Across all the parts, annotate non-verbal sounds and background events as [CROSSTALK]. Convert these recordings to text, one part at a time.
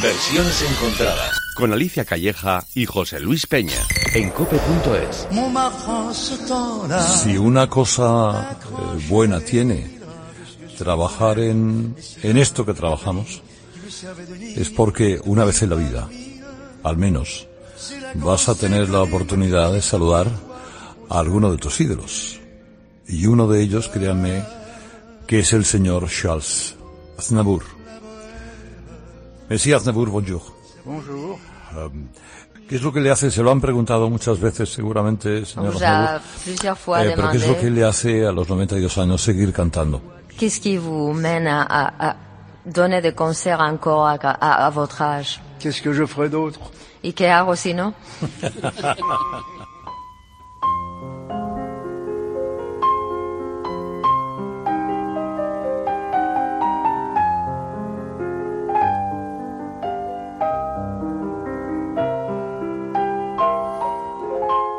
Versiones encontradas con Alicia Calleja y José Luis Peña en cope.es. Si una cosa eh, buena tiene trabajar en, en esto que trabajamos, es porque una vez en la vida, al menos, vas a tener la oportunidad de saludar a alguno de tus ídolos. Y uno de ellos, créanme, que es el señor Charles Aznavour. Bonjour. Bonjour. Um, ¿Qué es lo que le hace? Se lo han preguntado muchas veces, seguramente, señor Aznavour. Eh, pero ¿qué es lo que le hace a los 92 años seguir cantando? Qu'est-ce qui vous mène à, à, à donner des concerts encore à, à, à votre âge Qu'est-ce que je ferais d'autre ¿Y qué hago si no?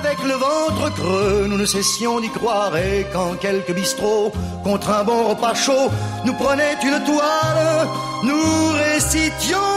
avec le ventre creux, nous ne cessions d'y croire. Et quand quelques bistrots, contre un bon repas chaud, nous prenaient une toile, nous récitions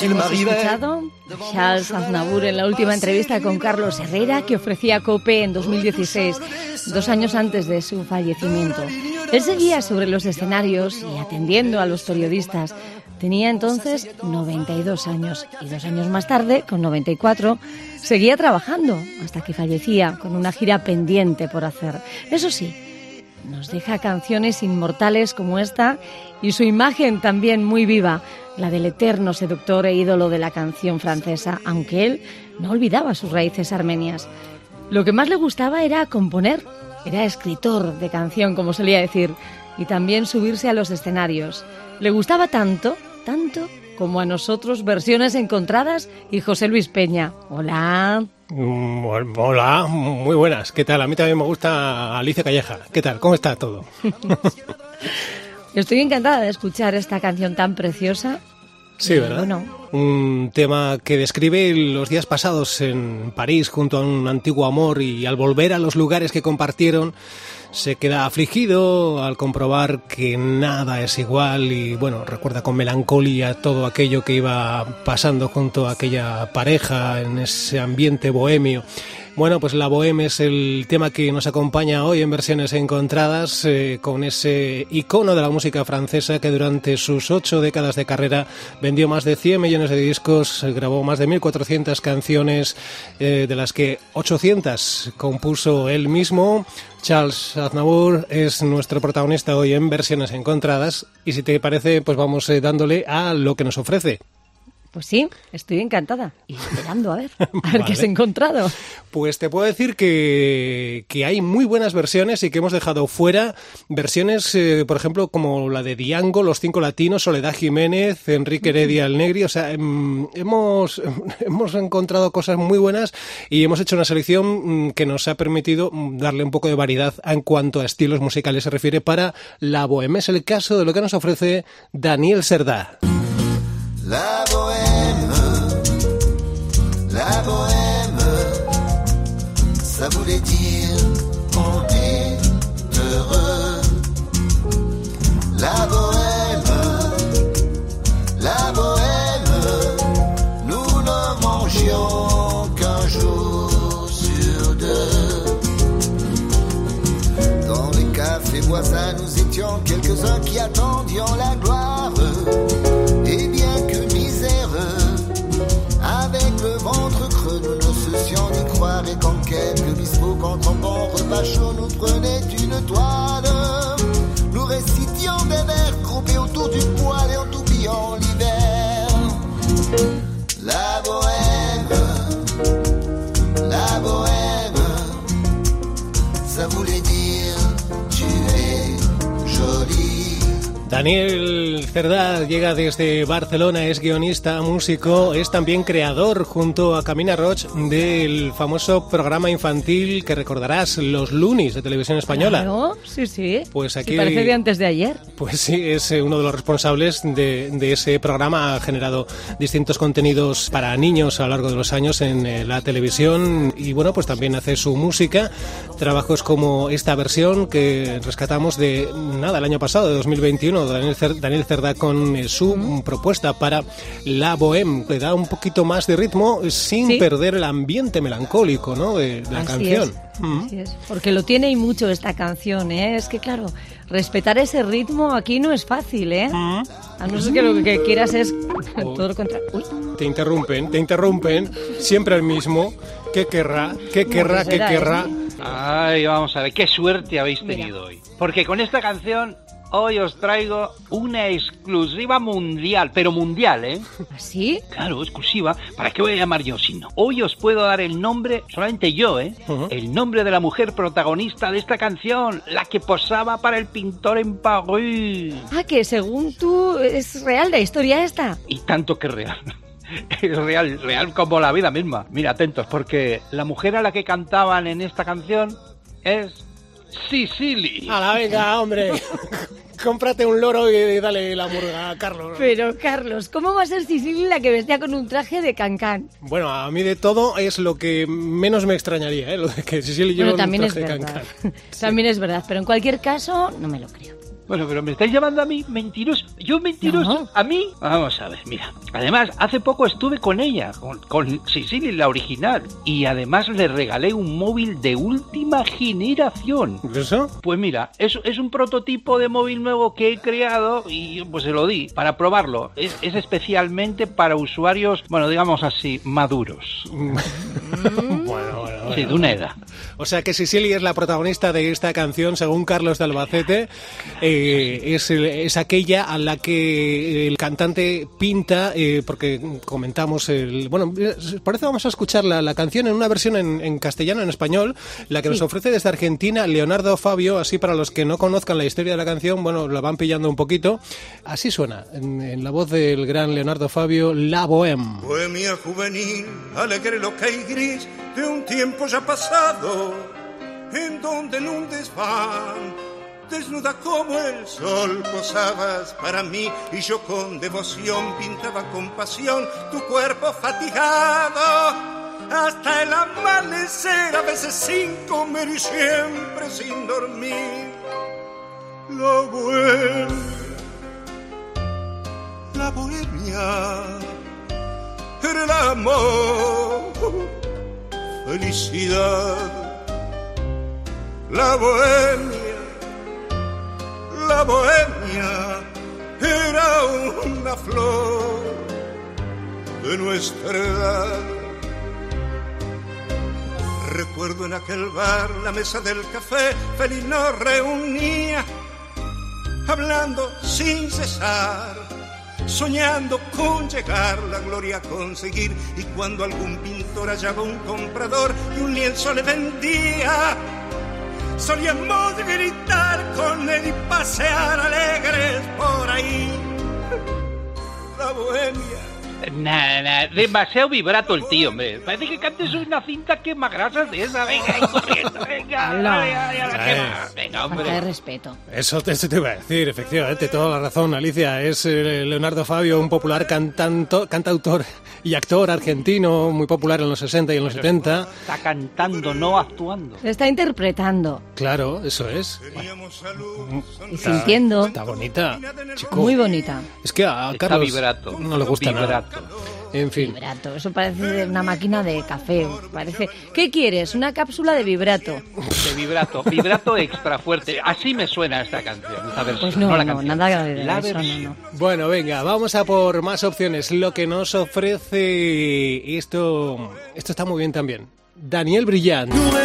¿Hemos escuchado? Charles Aznavour en la última entrevista con Carlos Herrera que ofrecía COPE en 2016, dos años antes de su fallecimiento. Él seguía sobre los escenarios y atendiendo a los periodistas. Tenía entonces 92 años y dos años más tarde, con 94, seguía trabajando hasta que fallecía con una gira pendiente por hacer. Eso sí, nos deja canciones inmortales como esta y su imagen también muy viva, la del eterno seductor e ídolo de la canción francesa, aunque él no olvidaba sus raíces armenias. Lo que más le gustaba era componer, era escritor de canción, como solía decir, y también subirse a los escenarios. Le gustaba tanto, tanto, como a nosotros versiones encontradas y José Luis Peña. Hola. Mm, Hola, muy buenas. ¿Qué tal? A mí también me gusta Alicia Calleja. ¿Qué tal? ¿Cómo está todo? [LAUGHS] Estoy encantada de escuchar esta canción tan preciosa. Sí, Y, ¿verdad? Bueno, Un tema que describe los días pasados en París junto a un antiguo amor y al volver a los lugares que compartieron se queda afligido al comprobar que nada es igual y bueno, recuerda con melancolía todo aquello que iba pasando junto a aquella pareja en ese ambiente bohemio. Bueno, pues la Bohème es el tema que nos acompaña hoy en versiones encontradas eh, con ese icono de la música francesa que durante sus ocho décadas de carrera vendió más de 100 millones de discos, grabó más de 1.400 canciones, eh, de las que 800 compuso él mismo. Charles Aznavour es nuestro protagonista hoy en versiones encontradas y si te parece pues vamos eh, dándole a lo que nos ofrece. Pues sí, estoy encantada y esperando a ver, [LAUGHS] a ver qué has encontrado. Pues te puedo decir que, que hay muy buenas versiones y que hemos dejado fuera versiones, eh, por ejemplo, como la de Diango, Los Cinco Latinos, Soledad Jiménez, Enrique Heredia el Negri. O sea, em, hemos, [LAUGHS] hemos encontrado cosas muy buenas y hemos hecho una selección mm, que nos ha permitido mm, darle un poco de variedad en cuanto a estilos musicales se refiere para la bohème. Es el caso de lo que nos ofrece Daniel Cerdá. La la gloire. Et bien que miséreux, avec le ventre creux, nous ne cessions d'y croire. Et quand quelques bispots, quand un bon repas chaud nous prenait Daniel Cerdá llega desde Barcelona, es guionista, músico, es también creador junto a Camina Roch del famoso programa infantil que recordarás, Los Lunis de Televisión Española. Claro, sí, sí. Pues aquí- Sí, parece de antes de ayer. Pues sí, es eh, uno de los responsables de, de ese programa. Ha generado distintos contenidos para niños a lo largo de los años en eh, la televisión y bueno, pues también hace su música. Trabajos como esta versión que rescatamos de nada el año pasado, de 2021, Daniel, Cer- Daniel Cerdá con eh, su propuesta para la bohème, que da un poquito más de ritmo sin Sí. perder el ambiente melancólico ¿no? de, de la Así canción. es, Mm. así es. Porque lo tiene y mucho esta canción, ¿eh? Es que claro, respetar ese ritmo aquí no es fácil, ¿eh? Mm. A no ser que lo que quieras es todo lo contrario. Uy, Te interrumpen, te interrumpen, siempre el mismo. ¿Qué querrá? ¿Qué querrá? ¿Qué será querrá? Ay, vamos a ver, qué suerte habéis Mira. tenido hoy. Porque con esta canción hoy os traigo una exclusiva mundial, pero mundial, ¿eh? ¿así? Claro, exclusiva. ¿Para qué voy a llamar yo si no? Hoy os puedo dar el nombre, solamente yo, ¿eh? El nombre de la mujer protagonista de esta canción, la que posaba para el pintor en París. Ah, que según tú es real la historia esta. Y tanto que real. [LAUGHS] Es real, real como la vida misma. Mira, atentos, porque la mujer a la que cantaban en esta canción es Sicily. ¡Hala, venga, hombre! [LAUGHS] Cómprate un loro y dale la murga a Carlos. Pero Carlos, ¿cómo va a ser Sicilia la que vestía con un traje de cancán? Bueno, a mí de todo es lo que menos me extrañaría, ¿eh? Lo de que Sicilia lleva Bueno, un también es traje de verdad. cancán. [LAUGHS] También es verdad, pero en cualquier caso no me lo creo. Bueno, pero me estáis llamando a mí mentiroso. ¿Yo mentiroso? No. ¿A mí? Vamos a ver, mira. Además, hace poco estuve con ella, con, con Sicily, la original. Y además le regalé un móvil de última generación. ¿Eso? Pues mira, es, es un prototipo de móvil nuevo que he creado y pues se lo di para probarlo. Es, es especialmente para usuarios, bueno, digamos así, maduros. [LAUGHS] bueno, bueno, Sí, de una edad. O sea que Sicilia es la protagonista de esta canción, según Carlos de Albacete. eh, es, el- es aquella a la que el cantante pinta, eh, porque comentamos el. Bueno, eh, parece vamos a escuchar la, la canción en una versión en, en castellano, en español, la que nos ofrece desde Argentina Leonardo Fabio. Así para los que no conozcan la historia de la canción, bueno, la van pillando un poquito. Así suena, en, en la voz del gran Leonardo Fabio, La Bohème. Bohemia juvenil, alegre, loca y gris de un tiempo ya pasado, en donde en un desván, desnuda como el sol, posabas para mí y yo con devoción pintaba con pasión tu cuerpo fatigado. Hasta el amanecer, a veces sin comer y siempre sin dormir. La bohemia, la bohemia era el amor, felicidad, la bohemia, la bohemia era una flor de nuestra edad. Recuerdo en aquel bar la mesa del café, feliz nos reunía, hablando sin cesar soñando con llegar la gloria a conseguir. Y cuando algún pintor hallaba un comprador y un lienzo le vendía, solíamos gritar con él y pasear alegres por ahí. La bohemia Nada, nada, demasiado vibrato el tío, hombre. Parece que cantes una cinta quema grasas de esa. Venga, ahí corriendo, venga. Quema. Venga, Falta de hombre. respeto. Eso te, eso te iba a decir, efectivamente, toda la razón, Alicia. Es eh, Leonardo Fabio, un popular cantanto, cantautor y actor argentino, muy popular en los 60 y en los 70. Está cantando, no actuando. Se está interpretando Claro, eso es. y Está- sintiendo. Está bonita, chico. Muy bonita. Es que a Está Carlos vibrato. no le gusta nada. Vibrato. En fin. Vibrato, eso parece una máquina de café. Parece. ¿Qué quieres? Una cápsula de vibrato. De vibrato. Vibrato extra fuerte. Así me suena esta canción, esta versión. Pues no, la no, canción. nada de La eso, no. Bueno, venga, vamos a por más opciones. Lo que nos ofrece esto, esto está muy bien también. Daniel Brillant. Nous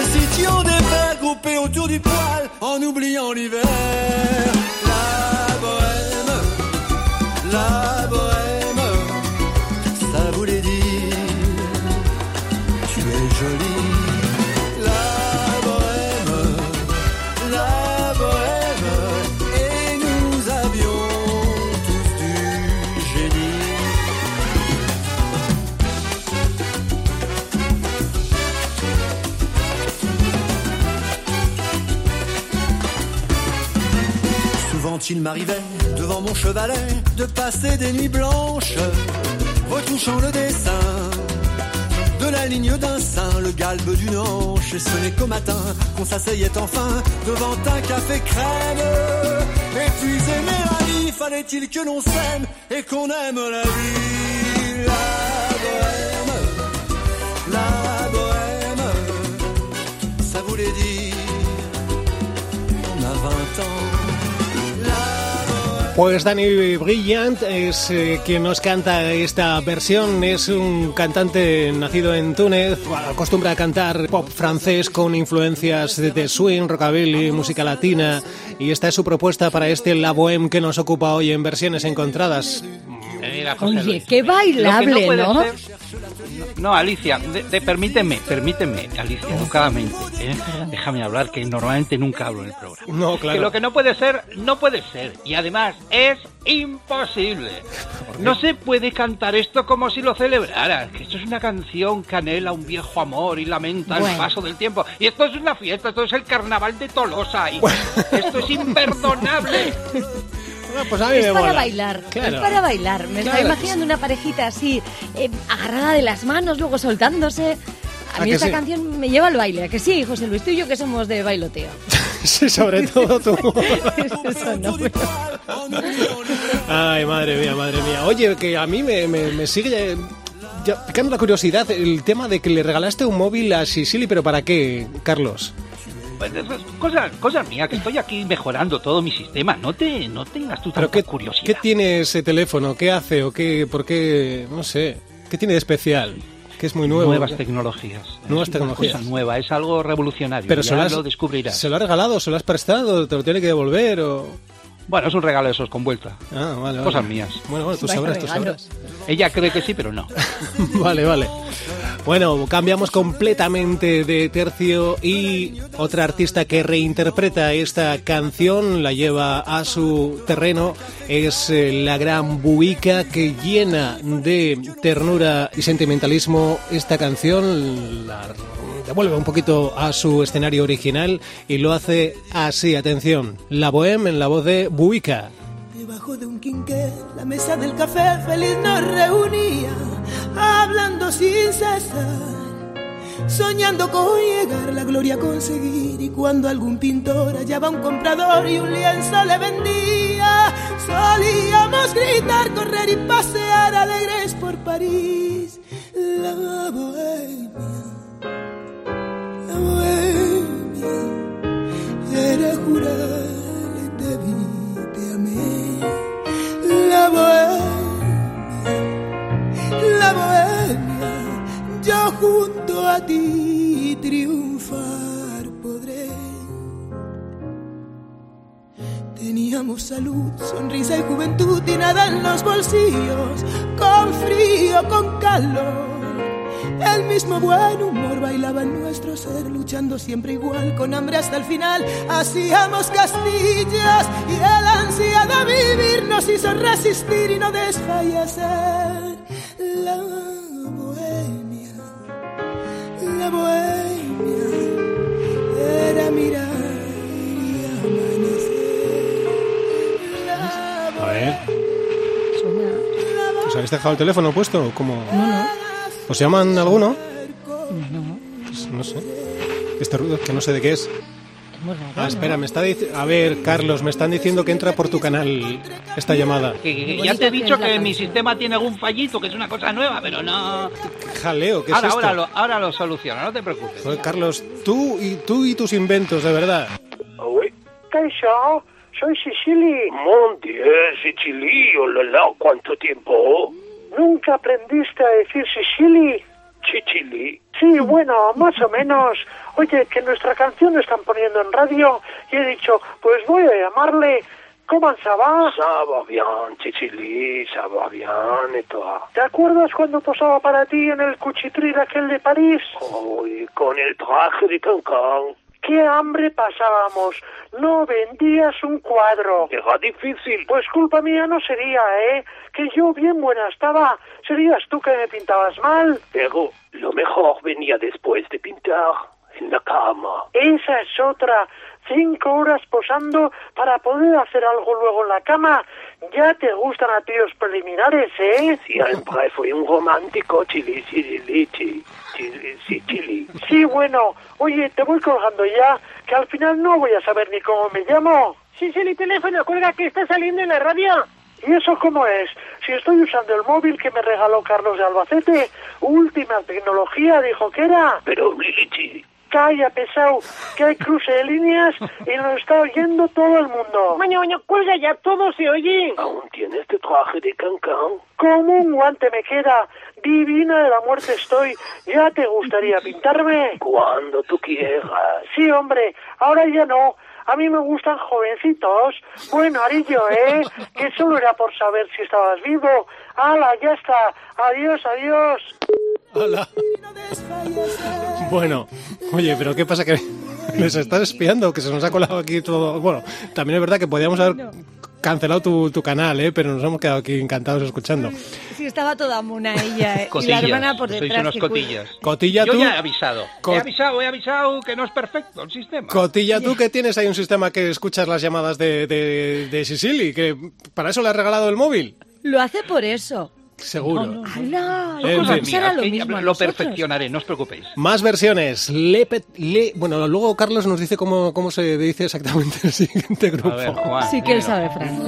Souvent il m'arrivait devant mon chevalet de passer des nuits blanches, retouchant le dessin de la ligne d'un sein, le galbe d'une hanche. Et ce n'est qu'au matin qu'on s'asseyait enfin devant un café crème. Et puis aimer la vie, fallait-il que l'on s'aime et qu'on aime la vie? La bohème, la bohème, ça voulait dire on a 20 ans. Pues Dani Brillant es eh, quien nos canta esta versión. Es un cantante nacido en Túnez. Acostumbra a cantar pop francés con influencias de, de swing, rockabilly, música latina. Y esta es su propuesta para este La Bohème que nos ocupa hoy en versiones encontradas. Mira, Oye, Luis. qué bailable, ¿no? No, Alicia, de- de- permíteme, permíteme, Alicia, educadamente. ¿eh? Déjame hablar, que normalmente nunca hablo en el programa. No, claro. Que lo que no puede ser, no puede ser. Y además, es imposible. No se puede cantar esto como si lo celebraras. Que esto es una canción que anhela un viejo amor y lamenta Bueno. el paso del tiempo. Y esto es una fiesta, esto es el carnaval de Tolosa. Y esto es imperdonable. [LAUGHS] Ah, pues a mí Es me para mola. bailar, Claro. es para bailar. Me Claro. está imaginando una parejita así, eh, agarrada de las manos, luego soltándose. A ¿A mí esta sí? canción me lleva al baile, ¿a que sí, José Luis? Tú y yo que somos de bailoteo. [LAUGHS] Sí, sobre todo tú. [LAUGHS] Eso no, [LAUGHS] Ay, madre mía, madre mía. Oye, que a mí me, me- me sigue ya picando la curiosidad el tema de que le regalaste un móvil a Sicily, pero ¿para qué, Carlos? Pues es cosa, cosa mía, que estoy aquí mejorando todo mi sistema. No te, no tengas tú ¿Pero tanta qué, curiosidad. qué tiene ese teléfono? ¿Qué hace? ¿O qué? ¿Por qué? No sé. ¿Qué tiene de especial? Que es muy nuevo. Nuevas tecnologías. Nuevas Es una tecnologías. cosa nueva, es algo revolucionario. Pero ya se lo, has, lo descubrirás. ¿Se lo ha regalado? ¿Se lo has prestado? ¿Te lo tiene que devolver? O... Bueno, es un regalo de esos con vuelta. Ah, vale, vale. Cosas mías. Bueno, bueno, tú sabrás, tú sabrás. Ella cree que sí, pero no. [LAUGHS] vale, vale. Bueno, cambiamos completamente de tercio y otra artista que reinterpreta esta canción, la lleva a su terreno, es eh, la gran Buica que llena de ternura y sentimentalismo esta canción, la devuelve un poquito a su escenario original y lo hace así, atención, la bohème en la voz de Buica. Debajo de un quinqué, la mesa del café feliz nos reunía, hablando sin cesar, soñando con llegar la gloria a conseguir. Y cuando algún pintor hallaba un comprador y un lienzo le vendía, solíamos gritar, correr y pasear alegres por París. La bohemia, bohemia, era jurar te vi, te amé. La bohemia, la bohemia, yo junto a ti triunfar podré. Teníamos salud, sonrisa y juventud y nada en los bolsillos, con frío, con calor. El mismo buen humor bailaba en nuestro ser, luchando siempre igual, con hambre hasta el final. Hacíamos castillas y el ansia de vivir nos hizo resistir y no desfallecer. La bohemia, la bohemia era mirar y amanecer. A ver. ¿Os habéis dejado el teléfono puesto? Como... No, no. ¿Os llaman alguno? No. Pues no sé. Este ruido que no sé de qué es. Muy raro, Ah, ¿no? espera, me está diciendo... A ver, Carlos, me están diciendo que entra por tu canal esta llamada. Que- que- que Qué ya te he dicho que mi sistema tiene algún fallito, que es una cosa nueva, pero no. Jaleo, ¿qué es Ahora, esto? ahora, lo, ahora lo soluciono, no te preocupes. Joder, Carlos, tú y tú y tus inventos, de verdad. Kaisha, soy Sicily. Mon Dieu, Sicily, oh ¿cuánto tiempo? ¿Nunca aprendiste a decir Sicily? Sicily. Sí, bueno, más o menos. Oye, que nuestra canción la están poniendo en radio y he dicho, pues voy a llamarle. ¿Cómo se va? Va bien, Sicily, ça va bien, et toi? ¿Te acuerdas cuando posaba para ti en el cuchitril aquel de París? Uy, con el traje de Cancán. ¡Qué hambre pasábamos! No vendías un cuadro. Era difícil. Pues culpa mía no sería, ¿eh? Que yo bien buena estaba. Serías tú que me pintabas mal. Pero lo mejor venía después de pintar. En la cama. Esa es otra. Cinco horas posando para poder hacer algo luego en la cama. Ya te gustan a ti los preliminares, ¿eh? Siempre fui un romántico, chili, chili, chili, chili, sí, chili. Sí, bueno. Oye, te voy colgando ya, que al final no voy a saber ni cómo me llamo. Sí, sí, el teléfono, cuelga que está saliendo en la radio. ¿Y eso cómo es? Si estoy usando el móvil que me regaló Carlos de Albacete, última tecnología, dijo que era. Pero, Lilichi. Calla, pesado, que hay cruce de líneas y nos está oyendo todo el mundo. Maño, maño, cuelga ya, todo se oye. ¿Aún tienes tu traje de cancán? Como un guante me queda. Divina de la muerte estoy. ¿Ya te gustaría pintarme? Cuando tú quieras. Sí, hombre, ahora ya no. A mí me gustan jovencitos. Bueno, Arillo, ¿eh? Que solo era por saber si estabas vivo. ¡Hala, ya está! ¡Adiós, adiós! Hola. Bueno, oye, pero ¿qué pasa? ¿Que les estás espiando? Que se nos ha colado aquí todo. Bueno, también es verdad que podíamos haber cancelado tu, tu canal, ¿eh? pero nos hemos quedado aquí encantados escuchando. Sí, estaba toda mona ella. eh, y la hermana por sois detrás. unos que cuida. cotillas. Cotilla, Yo tú. ya he avisado. Co- He avisado, he avisado que no es perfecto el sistema. Cotilla, tú que tienes ahí un sistema que escuchas las llamadas de, de, de Sicily, que para eso le has regalado el móvil. Lo hace por eso. Seguro. Fin. nos hará lo mismo lo perfeccionaré, no os preocupéis. Más versiones. Le, pet- le- bueno, luego Carlos nos dice cómo, cómo se dice exactamente el siguiente grupo. A ver, Juan. Sí que él sabe, Fran.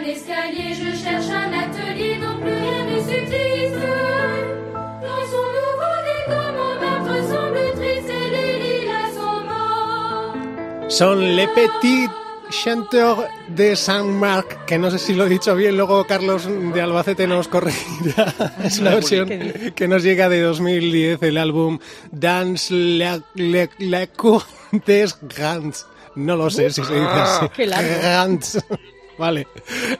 En haut d'un escalier, je cherche un atelier dont plus rien ne subsiste. Dans son nouveau décor, mon meurtre semble triste et les lilas sont morts. Son Le Petit Chanteur de Saint-Marc, que no sé si lo he dicho bien, luego Carlos de Albacete nos corregirá. [LAUGHS] Es una versión que nos llega de 2010, el álbum le, le Cour des Grands. No lo sé si se dice así. Qué largo. Grands. Vale.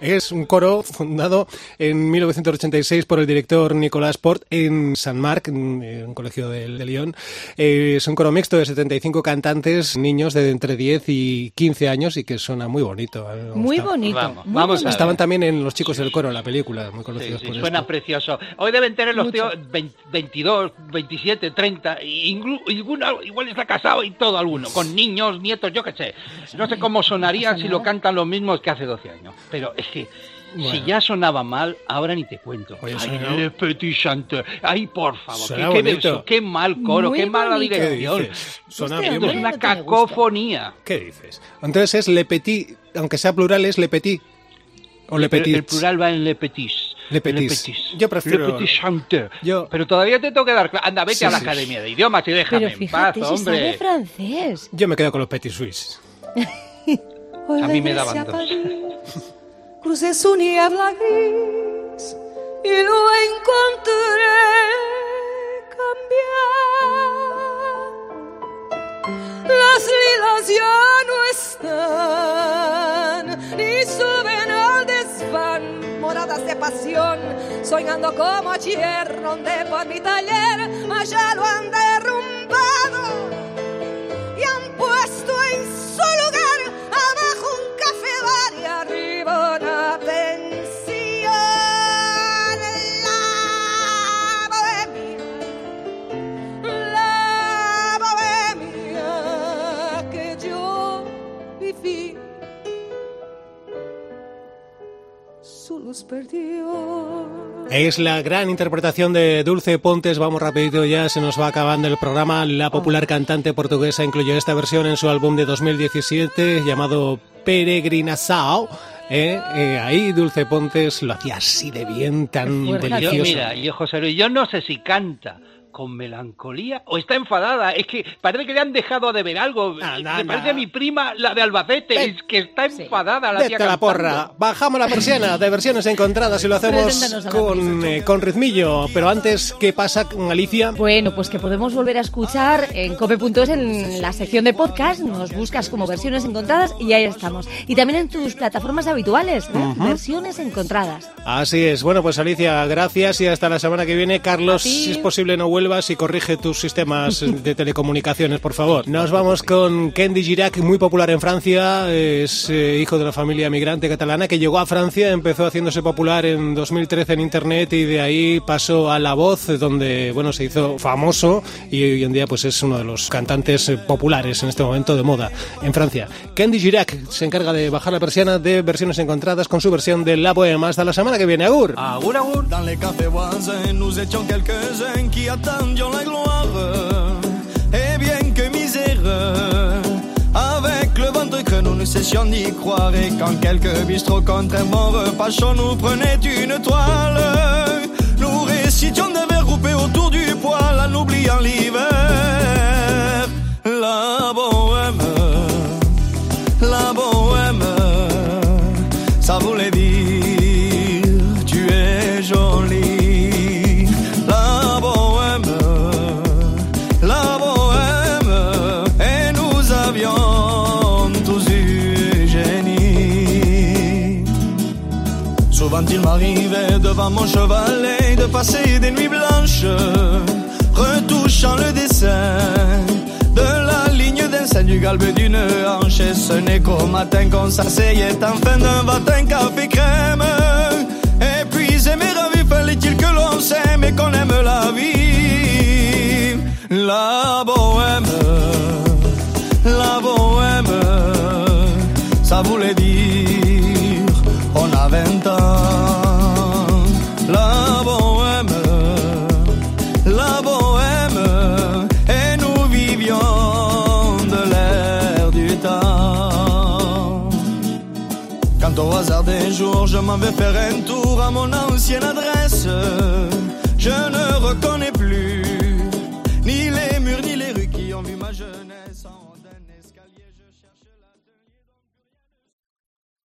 Es un coro fundado en 1986 por el director Nicolás Port en San Marc, en un colegio de, de Lyon. Eh, es un coro mixto de 75 cantantes, niños de entre 10 y 15 años y que suena muy bonito. Me Muy gusta. bonito. Vamos, muy vamos a bonito. ver. Estaban también en Los chicos del coro, la película, muy Sí, conocidos sí, por suena esto. precioso. Hoy deben tener los Mucho. tíos 20 22, 27, 30, y inclu- alguno igual está casado y todo alguno, con niños, nietos, yo qué sé. No sé cómo sonaría si lo cantan los mismos que hace 12 años. Pero es que si Bueno. ya sonaba mal, ahora ni te cuento. Oye, Ay, Le Petit Chanteur. Ay, por favor, qué, qué verso, qué mal coro, Muy qué mala bonito. ¿Qué dirección. Hostia, bien es una cacofonía. ¿Qué dices? Entonces es Le Petit, aunque sea plural, es Le Petit. O Le Petit. el plural va en Le Petit. Le Petit. Yo prefiero- Le Chanteur. Yo- Pero todavía te tengo que dar... Anda, vete Sí, a la sí. Academia de Idiomas y déjame Pero en fíjate, paz, si sabe hombre. francés. Yo me quedo con los Petit Suisse. [LAUGHS] A mí me daban dos. Crucé su niebla gris y lo encontré cambiar. Las lilas ya no están, ni suben al desván, moradas de pasión, soñando como ayer, donde por mi taller, ya lo han derrumbado Su luz perdió. Es la gran interpretación de Dulce Pontes. Vamos rapidito ya, se nos va acabando el programa. La popular cantante portuguesa incluyó esta versión en su álbum de 2017 llamado Peregrinação. Eh, eh, ahí Dulce Pontes lo hacía así de bien, tan delicioso. mira, yo, José Luis, yo no sé si canta con melancolía o está enfadada. Es que parece que le han dejado de ver algo. Anda, Me anda. parece a mi prima, la de Albacete, Ven. es que está enfadada la Vete tía a la porra, bajamos la persiana de versiones encontradas y lo hacemos a la con, eh, con ritmillo. Pero antes, ¿qué pasa con Alicia? Bueno, pues que podemos volver a escuchar en cope.es en la sección de podcast. Nos buscas como versiones encontradas y ahí estamos. Y también en tus plataformas habituales, ¿eh? versiones encontradas. Así es. Bueno, pues Alicia, gracias y hasta la semana que viene. Carlos, A si es posible, no vuelvas y corrige tus sistemas de telecomunicaciones, por favor. Nos vamos con Kendi Girac, muy popular en Francia. Es eh, hijo de la familia migrante catalana que llegó a Francia, empezó haciéndose popular en 2013 en Internet y de ahí pasó a La Voz, donde, bueno, se hizo famoso y hoy en día pues es uno de los cantantes populares en este momento de moda en Francia. Kendi Girac se encarga de bajar la persiana de versiones encontradas con su versión de La Bohème. Hasta la semana que viene. Agur. Agur, agur. Dans les cafés voisins, nous étions quelques-uns qui la gloire. Et bien que misère, avec le ventre creux, nous ne cessions d'y croire. Et quand quelques bistrots contre un bon repas nous prenaient une toile, nous récitions des vers groupés autour du poêle en oubliant l'hiver. La mon chevalet de passer des nuits blanches, retouchant le dessin de la ligne d'un sein du galbe d'une hanche. Et ce n'est qu'au matin qu'on s'asseyait enfin d'un matin café crème. Je m'en vais faire un tour à mon ancienne adresse, je ne reconnais